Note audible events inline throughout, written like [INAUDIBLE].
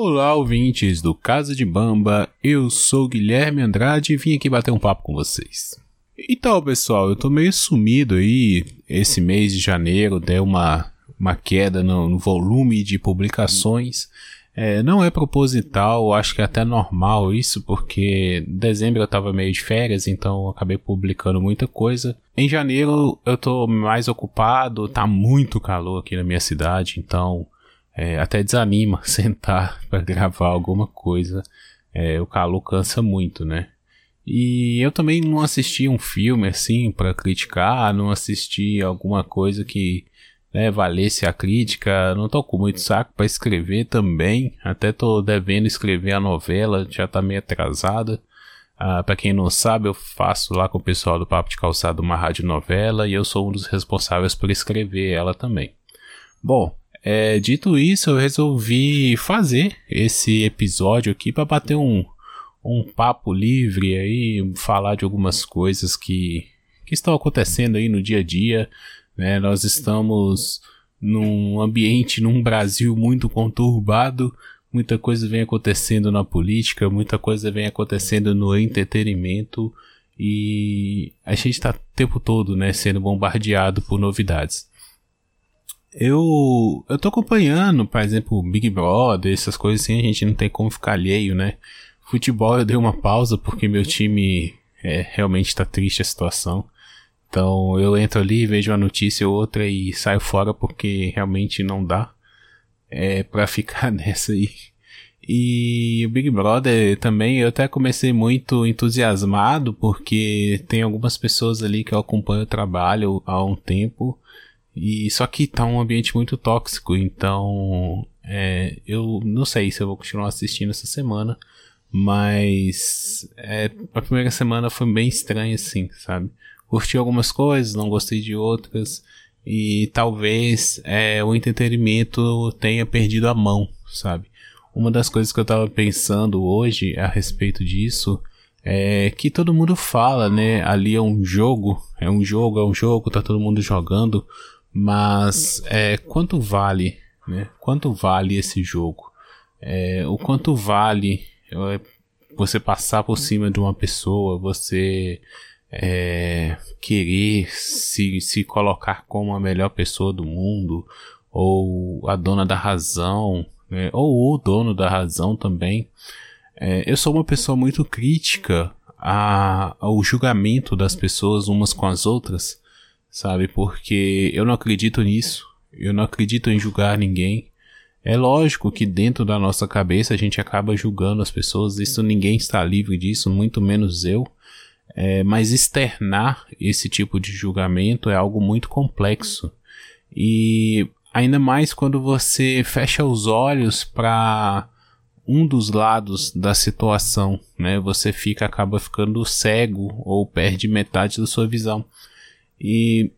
Olá, ouvintes do Casa de Bamba, eu sou Guilherme Andrade e vim aqui bater um papo com vocês. Então, pessoal, eu tô meio sumido aí. Esse mês de janeiro deu uma, uma queda no, no volume de publicações. É, não é proposital, acho que é até normal isso, porque em dezembro eu tava meio de férias, então eu acabei publicando muita coisa. Em janeiro eu tô mais ocupado, tá muito calor aqui na minha cidade, então é, até desanima [LAUGHS] sentar para gravar alguma coisa. É, o calor cansa muito, né? E eu também não assisti um filme assim para criticar, não assisti alguma coisa que né, valesse a crítica. Não tô com muito saco para escrever também. Até tô devendo escrever a novela, já tá meio atrasada. Ah, para quem não sabe, eu faço lá com o pessoal do Papo de Calçado uma rádio novela e eu sou um dos responsáveis por escrever ela também. Bom, é, dito isso, eu resolvi fazer esse episódio aqui para bater um, um papo livre aí, falar de algumas coisas que, que estão acontecendo aí no dia a dia, né? Nós estamos num ambiente, num Brasil muito conturbado, muita coisa vem acontecendo na política, muita coisa vem acontecendo no entretenimento e a gente está o tempo todo, né, sendo bombardeado por novidades. Eu, eu tô acompanhando, por exemplo, Big Brother, essas coisas assim, a gente não tem como ficar alheio, né? Futebol eu dei uma pausa porque meu time é, realmente tá triste a situação. Então eu entro ali, vejo uma notícia ou outra e saio fora porque realmente não dá é, para ficar [LAUGHS] nessa aí. E o Big Brother também eu até comecei muito entusiasmado porque tem algumas pessoas ali que eu acompanho o trabalho há um tempo e só que tá um ambiente muito tóxico, então é, eu não sei se eu vou continuar assistindo essa semana, mas é, a primeira semana foi bem estranha assim, sabe? curti algumas coisas, não gostei de outras. E talvez é, o entretenimento tenha perdido a mão, sabe? Uma das coisas que eu tava pensando hoje a respeito disso é que todo mundo fala, né? Ali é um jogo, é um jogo, é um jogo, tá todo mundo jogando, mas é, quanto vale, né? Quanto vale esse jogo? É, o quanto vale é, você passar por cima de uma pessoa, você é, querer se, se colocar como a melhor pessoa do mundo, ou a dona da razão, né, ou o dono da razão também. É, eu sou uma pessoa muito crítica a, ao julgamento das pessoas umas com as outras, sabe? Porque eu não acredito nisso, eu não acredito em julgar ninguém. É lógico que dentro da nossa cabeça a gente acaba julgando as pessoas, isso ninguém está livre disso, muito menos eu. É, mas externar esse tipo de julgamento é algo muito complexo. E ainda mais quando você fecha os olhos para um dos lados da situação, né? Você fica acaba ficando cego ou perde metade da sua visão. E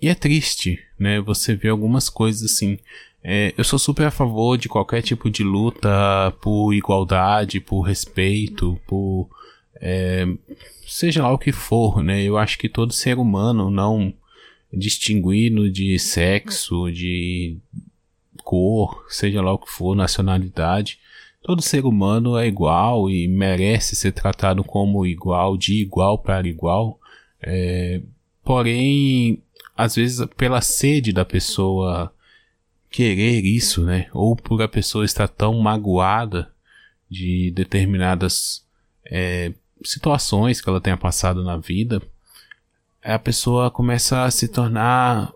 e é triste, né? Você vê algumas coisas assim. É, eu sou super a favor de qualquer tipo de luta por igualdade, por respeito, por é, seja lá o que for, né? Eu acho que todo ser humano, não distinguindo de sexo, de cor, seja lá o que for, nacionalidade, todo ser humano é igual e merece ser tratado como igual, de igual para igual. É, porém, às vezes, pela sede da pessoa querer isso, né? Ou por a pessoa estar tão magoada de determinadas é, situações que ela tenha passado na vida, a pessoa começa a se tornar,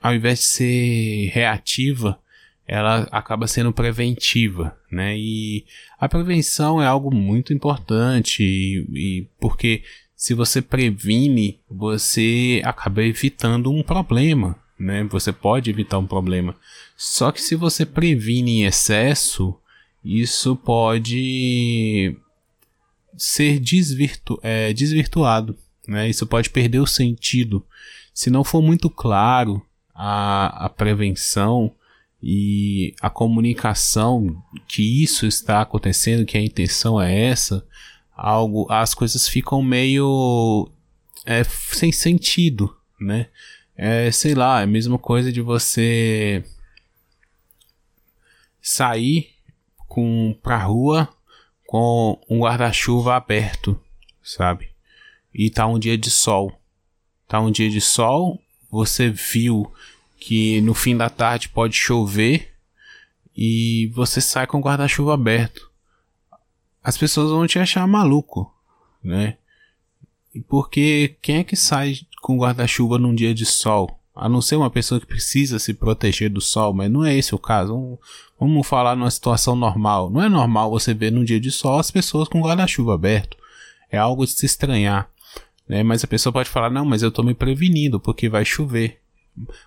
ao invés de ser reativa, ela acaba sendo preventiva, né? E a prevenção é algo muito importante, e, e porque se você previne, você acaba evitando um problema, né? Você pode evitar um problema. Só que se você previne em excesso, isso pode ser desvirtu é, desvirtuado. Né? Isso pode perder o sentido. Se não for muito claro a, a prevenção e a comunicação que isso está acontecendo, que a intenção é essa, algo, as coisas ficam meio é, sem sentido, né? É, sei lá, é a mesma coisa de você sair com pra rua com um guarda-chuva aberto, sabe? E tá um dia de sol. Tá um dia de sol, você viu que no fim da tarde pode chover e você sai com o guarda-chuva aberto. As pessoas vão te achar maluco, né? Porque quem é que sai com guarda-chuva num dia de sol? A não ser uma pessoa que precisa se proteger do sol, mas não é esse o caso. Vamos falar numa situação normal. Não é normal você ver num dia de sol as pessoas com guarda-chuva aberto. É algo de se estranhar. Né? Mas a pessoa pode falar: não, mas eu estou me prevenindo porque vai chover.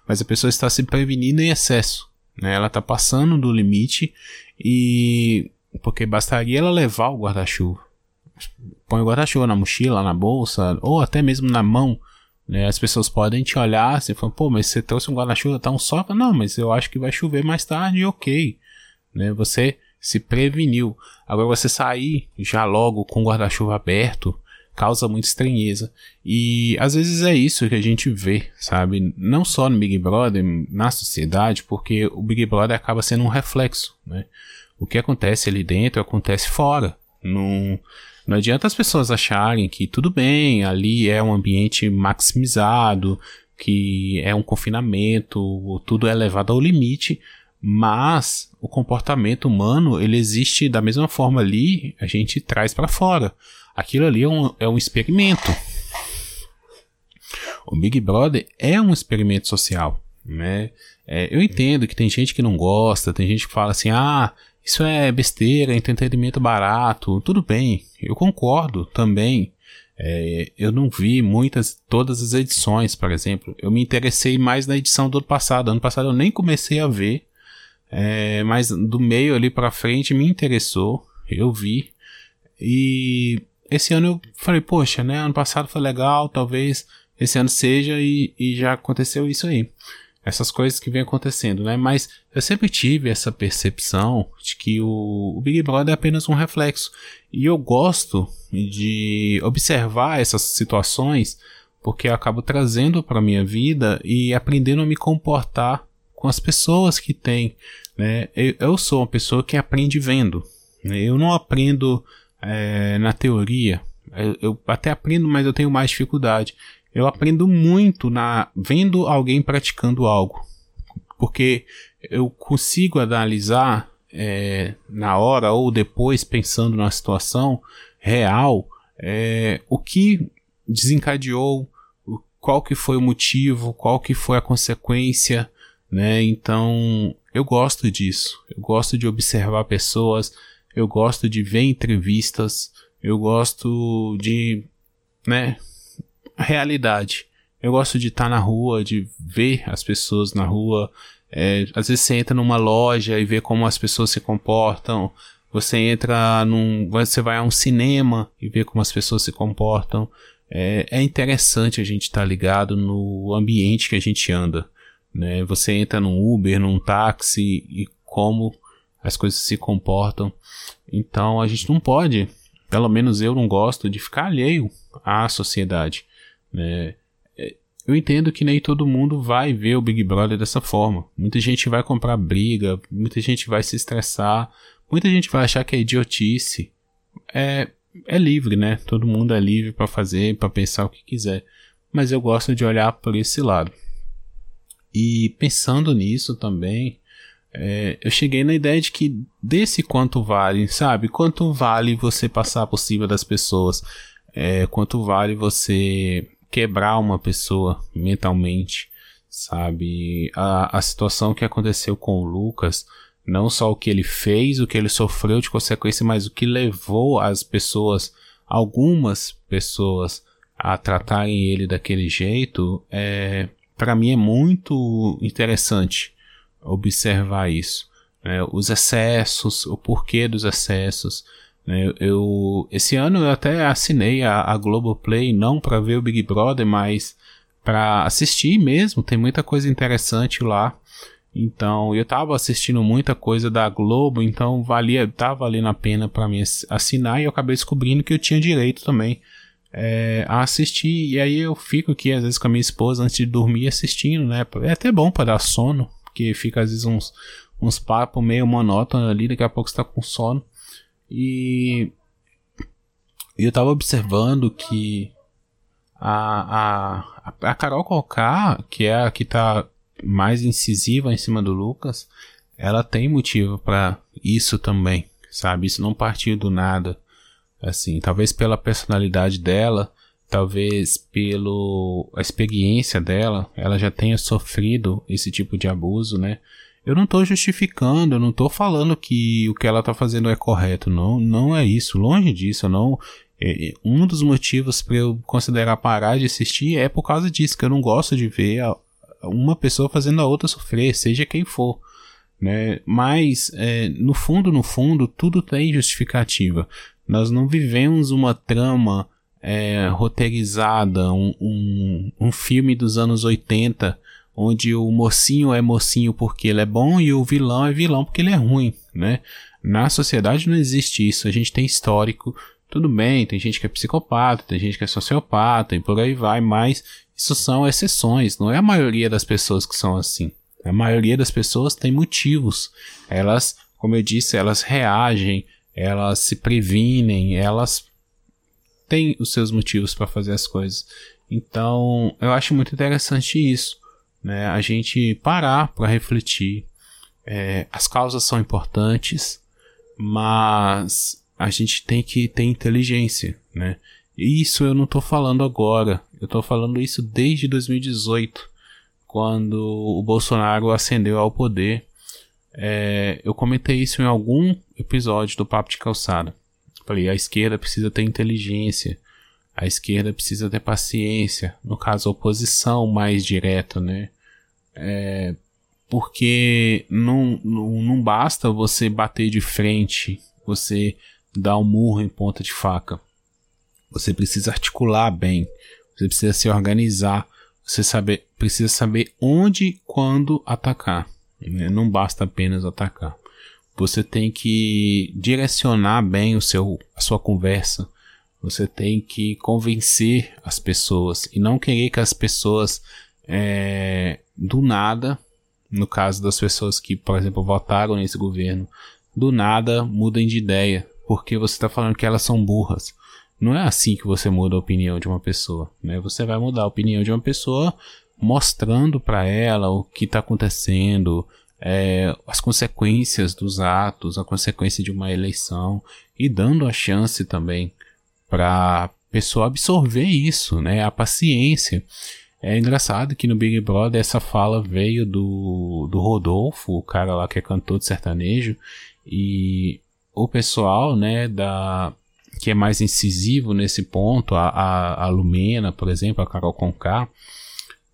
Mas a pessoa está se prevenindo em excesso. Né? Ela está passando do limite e. Porque bastaria ela levar o guarda-chuva. Põe o guarda-chuva na mochila, na bolsa, ou até mesmo na mão né? As pessoas podem te olhar assim, falam, pô, mas você trouxe um guarda-chuva, tá um sol? Não, mas eu acho que vai chover mais tarde, ok. Né? Você se preveniu. Agora você sair já logo com o guarda-chuva aberto causa muita estranheza. E às vezes é isso que a gente vê, sabe? Não só no Big Brother, na sociedade, porque o Big Brother acaba sendo um reflexo, né? O que acontece ali dentro acontece fora. Não, não adianta as pessoas acharem que tudo bem, ali é um ambiente maximizado, que é um confinamento, tudo é levado ao limite, mas o comportamento humano ele existe da mesma forma ali, a gente traz para fora. Aquilo ali é um, é um experimento. O Big Brother é um experimento social, né? É, eu entendo que tem gente que não gosta, tem gente que fala assim, ah, isso é besteira, entretenimento barato. Tudo bem, eu concordo também. É, eu não vi muitas, todas as edições, por exemplo. Eu me interessei mais na edição do ano passado. Ano passado eu nem comecei a ver, é, mas do meio ali para frente me interessou. Eu vi. E esse ano eu falei, poxa, né? Ano passado foi legal, talvez esse ano seja e, e já aconteceu isso aí essas coisas que vem acontecendo, né? Mas eu sempre tive essa percepção de que o, Big Brother é apenas um reflexo. E eu gosto de observar essas situações porque eu acabo trazendo para minha vida e aprendendo a me comportar com as pessoas que tem. Né? Eu, eu sou uma pessoa que aprende vendo. Né? Eu não aprendo é, na teoria. Eu, eu até aprendo, mas eu tenho mais dificuldade eu aprendo muito na vendo alguém praticando algo, porque eu consigo analisar é, na hora ou depois pensando na situação real é, o que desencadeou, qual que foi o motivo, qual que foi a consequência, né? Então eu gosto disso, eu gosto de observar pessoas, eu gosto de ver entrevistas, eu gosto de, né? Realidade. Eu gosto de estar tá na rua, de ver as pessoas na rua. É, às vezes você entra numa loja e vê como as pessoas se comportam. Você entra num. Você vai a um cinema e vê como as pessoas se comportam. É, é interessante a gente estar tá ligado no ambiente que a gente anda. Né? Você entra num Uber, num táxi e como as coisas se comportam. Então a gente não pode, pelo menos eu não gosto, de ficar alheio à sociedade. Né? Eu entendo que nem todo mundo vai ver o Big Brother dessa forma. Muita gente vai comprar briga, muita gente vai se estressar, muita gente vai achar que é idiotice. É, é livre, né? Todo mundo é livre para fazer, para pensar o que quiser. Mas eu gosto de olhar por esse lado. E pensando nisso também, é, eu cheguei na ideia de que desse quanto vale, sabe? Quanto vale você passar por cima das pessoas? É, quanto vale você quebrar uma pessoa mentalmente, sabe? A, a situação que aconteceu com o Lucas, não só o que ele fez, o que ele sofreu de consequência, mas o que levou as pessoas, algumas pessoas, a tratarem ele daquele jeito, é, para mim é muito interessante observar isso. Né? Os excessos, o porquê dos excessos, né, eu, esse ano eu até assinei a, a Globoplay, não para ver o Big Brother, mas para assistir mesmo. Tem muita coisa interessante lá. Então, eu tava assistindo muita coisa da Globo, então valia, tava valendo a pena para mim assinar e eu acabei descobrindo que eu tinha direito também é, a assistir. E aí eu fico aqui às vezes com a minha esposa antes de dormir assistindo, né? É até bom para dar sono, porque fica às vezes uns, uns papos meio monótonos ali, daqui a pouco você tá com sono. E eu tava observando que a, a, a Carol Conká, que é a que tá mais incisiva em cima do Lucas, ela tem motivo para isso também, sabe? Isso não partiu do nada. Assim, talvez pela personalidade dela, talvez pelo a experiência dela, ela já tenha sofrido esse tipo de abuso, né? Eu não tô justificando, eu não tô falando que o que ela tá fazendo é correto, não, não é isso, longe disso, não. É, é, um dos motivos para eu considerar parar de assistir é por causa disso, que eu não gosto de ver a, uma pessoa fazendo a outra sofrer, seja quem for. Né? Mas, é, no fundo, no fundo, tudo tem justificativa. Nós não vivemos uma trama é, roteirizada, um, um, um filme dos anos 80, onde o mocinho é mocinho porque ele é bom e o vilão é vilão porque ele é ruim, né? Na sociedade não existe isso. A gente tem histórico, tudo bem, tem gente que é psicopata, tem gente que é sociopata e por aí vai, mas isso são exceções, não é a maioria das pessoas que são assim. A maioria das pessoas tem motivos. Elas, como eu disse, elas reagem, elas se previnem, elas têm os seus motivos para fazer as coisas. Então, eu acho muito interessante isso, né? A gente parar para refletir. É, as causas são importantes, mas a gente tem que ter inteligência, né? Isso eu não estou falando agora, eu estou falando isso desde 2018 quando o Bolsonaro ascendeu ao poder. É, eu comentei isso em algum episódio do Papo de Calçada. Falei, a esquerda precisa ter inteligência, a esquerda precisa ter paciência, no caso, a oposição mais direta, né? É, porque não, não, não basta você bater de frente, você dar um murro em ponta de faca. Você precisa articular bem, você precisa se organizar, você saber, precisa saber onde e quando atacar. Né? Não basta apenas atacar. Você tem que direcionar bem o seu, a sua conversa. Você tem que convencer as pessoas e não querer que as pessoas é, do nada, no caso das pessoas que, por exemplo, votaram nesse governo, do nada mudem de ideia, porque você está falando que elas são burras. Não é assim que você muda a opinião de uma pessoa, né? Você vai mudar a opinião de uma pessoa mostrando para ela o que está acontecendo, é, as consequências dos atos, a consequência de uma eleição e dando a chance também para a pessoa absorver isso, né? A paciência. É engraçado que no Big Brother essa fala veio do, do Rodolfo, o cara lá que é cantor de sertanejo, e o pessoal, né, da que é mais incisivo nesse ponto, a, a, a Lumena, por exemplo, a Carol Conká,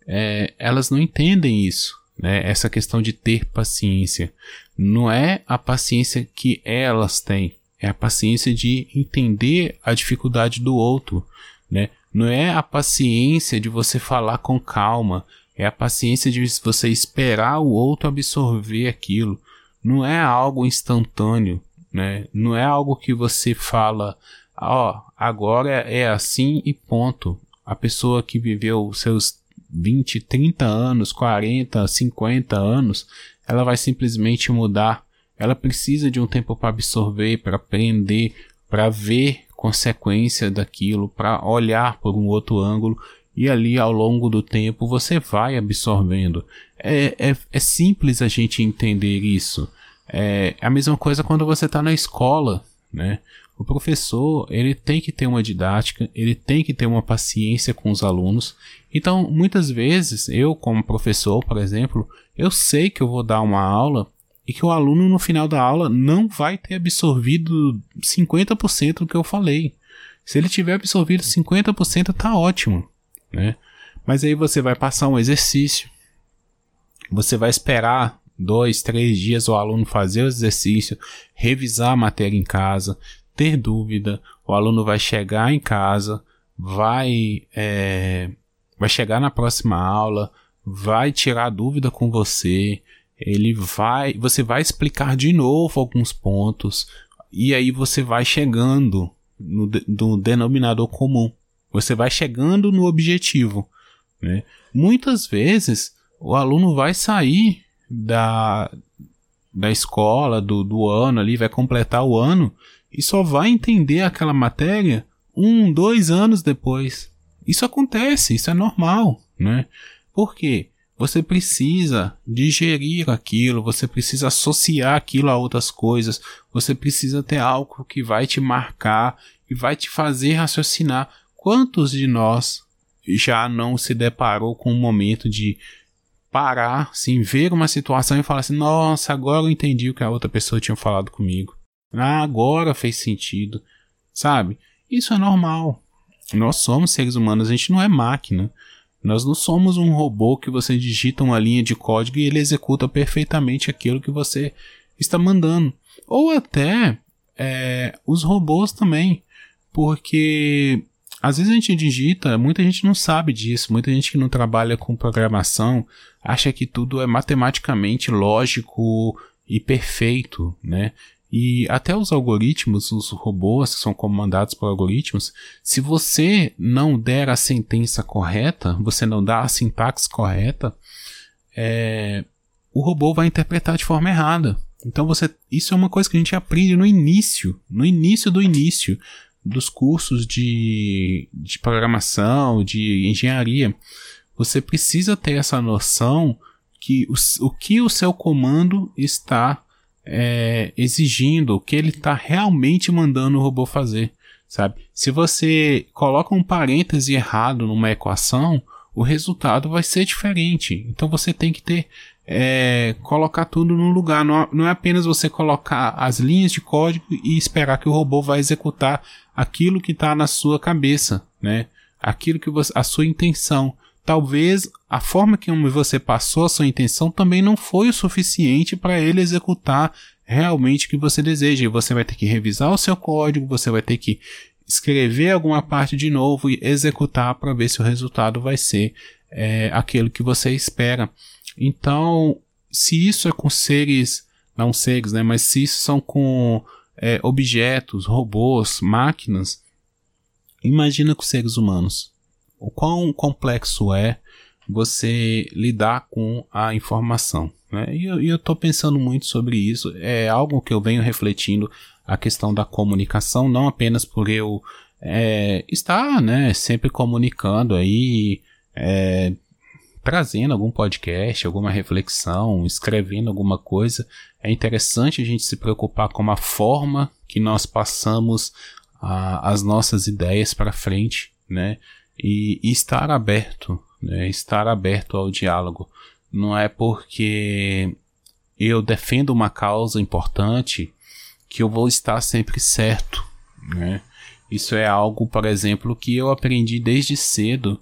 é, elas não entendem isso, né? Essa questão de ter paciência. Não é a paciência que elas têm, é a paciência de entender a dificuldade do outro, né? Não é a paciência de você falar com calma, é a paciência de você esperar o outro absorver aquilo. Não é algo instantâneo, né? Não é algo que você fala, ó, oh, agora é assim e ponto. A pessoa que viveu seus 20, 30 anos, 40, 50 anos, ela vai simplesmente mudar. Ela precisa de um tempo para absorver, para aprender, para ver consequência daquilo, para olhar por um outro ângulo e ali ao longo do tempo você vai absorvendo. É, é, é simples a gente entender isso. É a mesma coisa quando você está na escola, né? O professor, ele tem que ter uma didática, ele tem que ter uma paciência com os alunos. Então, muitas vezes, eu como professor, por exemplo, eu sei que eu vou dar uma aula e que o aluno no final da aula não vai ter absorvido 50% do que eu falei. Se ele tiver absorvido 50%, tá ótimo, né? Mas aí você vai passar um exercício, você vai esperar dois, três dias o aluno fazer o exercício, revisar a matéria em casa, ter dúvida, o aluno vai chegar em casa, vai, é, vai chegar na próxima aula, vai tirar dúvida com você, ele vai, você vai explicar de novo alguns pontos e aí você vai chegando no, no denominador comum. Você vai chegando no objetivo. Né? Muitas vezes o aluno vai sair da, da escola, do, do ano ali, vai completar o ano e só vai entender aquela matéria um, dois anos depois. Isso acontece, isso é normal, né? Por quê? Você precisa digerir aquilo, você precisa associar aquilo a outras coisas, você precisa ter algo que vai te marcar e vai te fazer raciocinar. Quantos de nós já não se deparou com um momento de parar, sim, ver uma situação e falar assim: nossa, agora eu entendi o que a outra pessoa tinha falado comigo. Ah, agora fez sentido, sabe? Isso é normal. Nós somos seres humanos, a gente não é máquina. Nós não somos um robô que você digita uma linha de código e ele executa perfeitamente aquilo que você está mandando. Ou até é, os robôs também. Porque às vezes a gente digita, muita gente não sabe disso, muita gente que não trabalha com programação acha que tudo é matematicamente lógico e perfeito, né? E até os algoritmos, os robôs que são comandados por algoritmos, se você não der a sentença correta, você não dá a sintaxe correta, é, o robô vai interpretar de forma errada. Então você, isso é uma coisa que a gente aprende no início, no início do início dos cursos de, de programação, de engenharia. Você precisa ter essa noção que o, o que o seu comando está é, exigindo, o que ele está realmente mandando o robô fazer, sabe? Se você coloca um parêntese errado numa equação, o resultado vai ser diferente. Então você tem que ter é, colocar tudo no lugar. Não, não, é apenas você colocar as linhas de código e esperar que o robô vai executar aquilo que está na sua cabeça, né? Aquilo que você, a sua intenção. Talvez a forma que você passou a sua intenção também não foi o suficiente para ele executar realmente o que você deseja. E você vai ter que revisar o seu código, você vai ter que escrever alguma parte de novo e executar para ver se o resultado vai ser é, aquilo que você espera. Então, se isso é com seres, não seres, né, mas se isso são com é, objetos, robôs, máquinas, imagina com seres humanos. O quão complexo é você lidar com a informação. Né? E eu estou pensando muito sobre isso. É algo que eu venho refletindo a questão da comunicação, não apenas por eu é, estar né, sempre comunicando aí, é, trazendo algum podcast, alguma reflexão, escrevendo alguma coisa. É interessante a gente se preocupar com a forma que nós passamos a, as nossas ideias para frente, né? E, e, estar aberto, né? Estar aberto ao diálogo. Não é porque eu defendo uma causa importante que eu vou estar sempre certo, né? Isso é algo, por exemplo, que eu aprendi desde cedo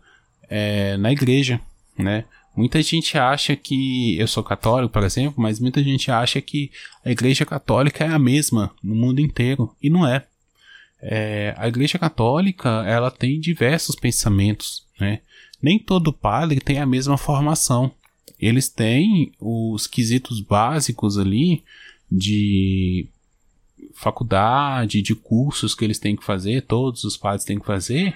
é, na igreja, né? Muita gente acha que eu sou católico, por exemplo, mas muita gente acha que a Igreja Católica é a mesma no mundo inteiro e não é. É a Igreja Católica ela tem diversos pensamentos, né? Nem todo padre tem a mesma formação. Eles têm os quesitos básicos ali de faculdade, de cursos que eles têm que fazer, todos os padres têm que fazer,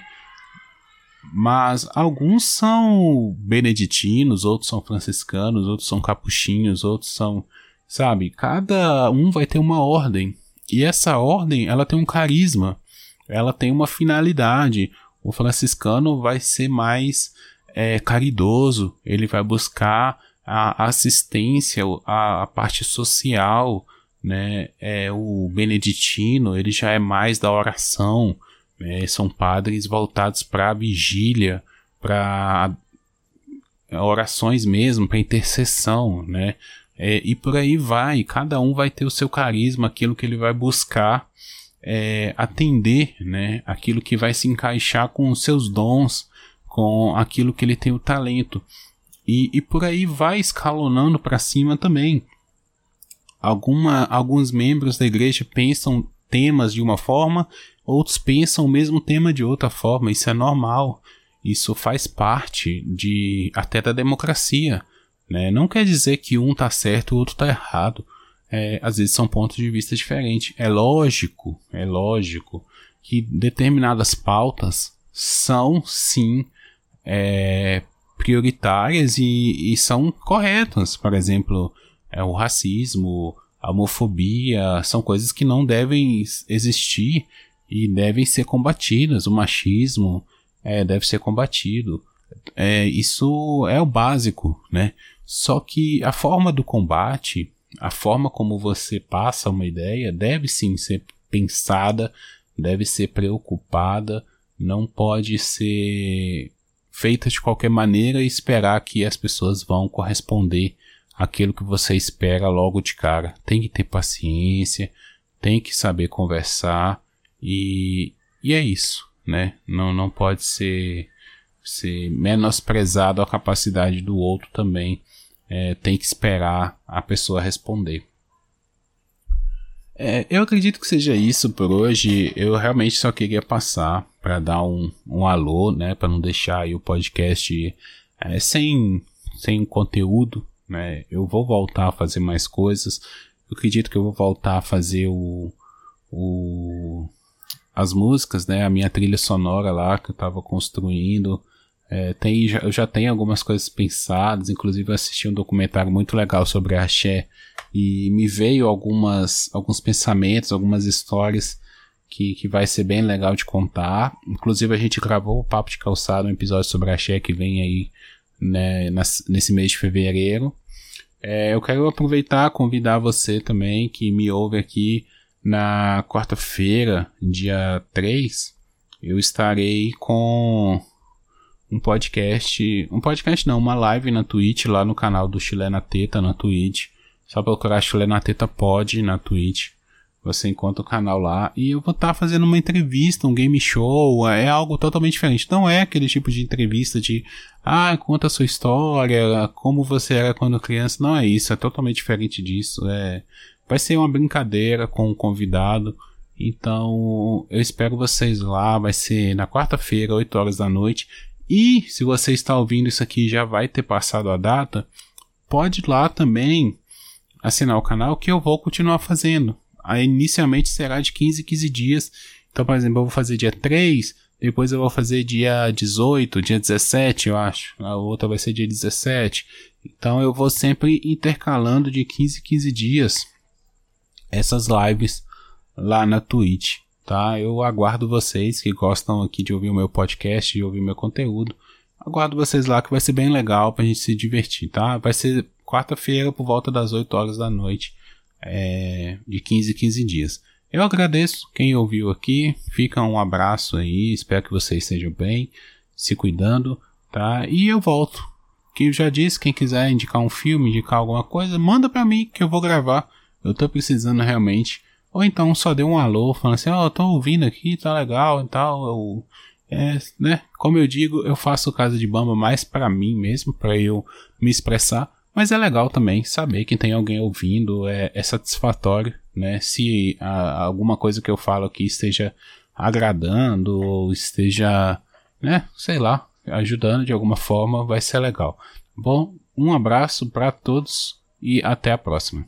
mas alguns são beneditinos, outros são franciscanos, outros são capuchinhos, outros são, sabe, cada um vai ter uma ordem. E essa ordem, ela tem um carisma, ela tem uma finalidade. O franciscano vai ser mais é, caridoso, ele vai buscar a assistência, a, a parte social, né? É, o beneditino, ele já é mais da oração, é, são padres voltados para a vigília, para orações mesmo, para intercessão, né? É, e por aí vai, cada um vai ter o seu carisma, aquilo que ele vai buscar é, atender, né? Aquilo que vai se encaixar com os seus dons, com aquilo que ele tem o talento. E, e por aí vai escalonando para cima também. Alguma, alguns membros da igreja pensam temas de uma forma Outros pensam o mesmo tema de outra forma, isso é normal. Isso faz parte de até da democracia. Né? Não quer dizer que um está certo e o outro está errado. É, às vezes são pontos de vista diferentes. É lógico, é lógico que determinadas pautas são sim é, prioritárias e, e, são corretas. Por exemplo, é, o racismo, a homofobia, são coisas que não devem existir e devem ser combatidas. O machismo é, deve ser combatido. É, isso é o básico, né? Só que a forma do combate, a forma como você passa uma ideia, deve sim ser pensada, deve ser preocupada, não pode ser feita de qualquer maneira e esperar que as pessoas vão corresponder aquilo que você espera logo de cara. Tem que ter paciência, tem que saber conversar e, e é isso, né? Não, não pode ser, ser menosprezado a capacidade do outro também é, tem que esperar a pessoa responder. É, eu acredito que seja isso por hoje. Eu realmente só queria passar para dar um, um alô, né, para não deixar o podcast é, sem, sem conteúdo. Né? Eu vou voltar a fazer mais coisas. Eu acredito que eu vou voltar a fazer o, o as músicas, né, a minha trilha sonora lá que eu estava construindo. É, tem, já, eu já tenho algumas coisas pensadas, inclusive eu assisti um documentário muito legal sobre axé e me veio algumas, alguns pensamentos, algumas histórias que, que vai ser bem legal de contar. Inclusive a gente gravou o Papo de Calçado, um episódio sobre axé que vem aí né, nas, nesse mês de fevereiro. É, eu quero aproveitar convidar você também que me ouve aqui na quarta-feira, dia 3, eu estarei com um podcast, um podcast não, uma live na Twitch, lá no canal do Chilena Teta na Twitch. Só procurar Chilena Teta Pod na Twitch. Você encontra o canal lá e eu vou estar tá fazendo uma entrevista, um game show, é algo totalmente diferente. Não é aquele tipo de entrevista de, ah, conta a sua história, como você era quando criança. Não é isso, é totalmente diferente disso. É, vai ser uma brincadeira com o convidado. Então, eu espero vocês lá. Vai ser na quarta-feira, 8 horas da noite. E se você está ouvindo isso aqui já vai ter passado a data, pode ir lá também assinar o canal que eu vou continuar fazendo. Aí, inicialmente será de 15 em 15 dias. Então, por exemplo, eu vou fazer dia 3, depois eu vou fazer dia 18, dia 17, eu acho. A outra vai ser dia 17. Então eu vou sempre intercalando de 15 em 15 dias essas lives lá na Twitch tá? Eu aguardo vocês que gostam aqui de ouvir o meu podcast, de ouvir meu conteúdo. Aguardo vocês lá que vai ser bem legal pra gente se divertir, tá? Vai ser quarta-feira por volta das 8 horas da noite, é, de 15 em 15 dias. Eu agradeço quem ouviu aqui, fica um abraço aí, espero que vocês estejam bem, se cuidando, tá? E eu volto. Que eu já disse, quem quiser indicar um filme, indicar alguma coisa, manda pra mim que eu vou gravar. Eu tô precisando realmente ou então só deu um alô, falando assim, ó, oh, tô ouvindo aqui, tá legal e tal. Eu, é, né? Como eu digo, eu faço Casa de Bamba mais para mim mesmo, para eu me expressar. Mas é legal também saber que tem alguém ouvindo, é, é satisfatório, né? Se a, alguma coisa que eu falo aqui esteja agradando ou esteja, né? Sei lá, ajudando de alguma forma, vai ser legal. Bom, um abraço para todos e até a próxima.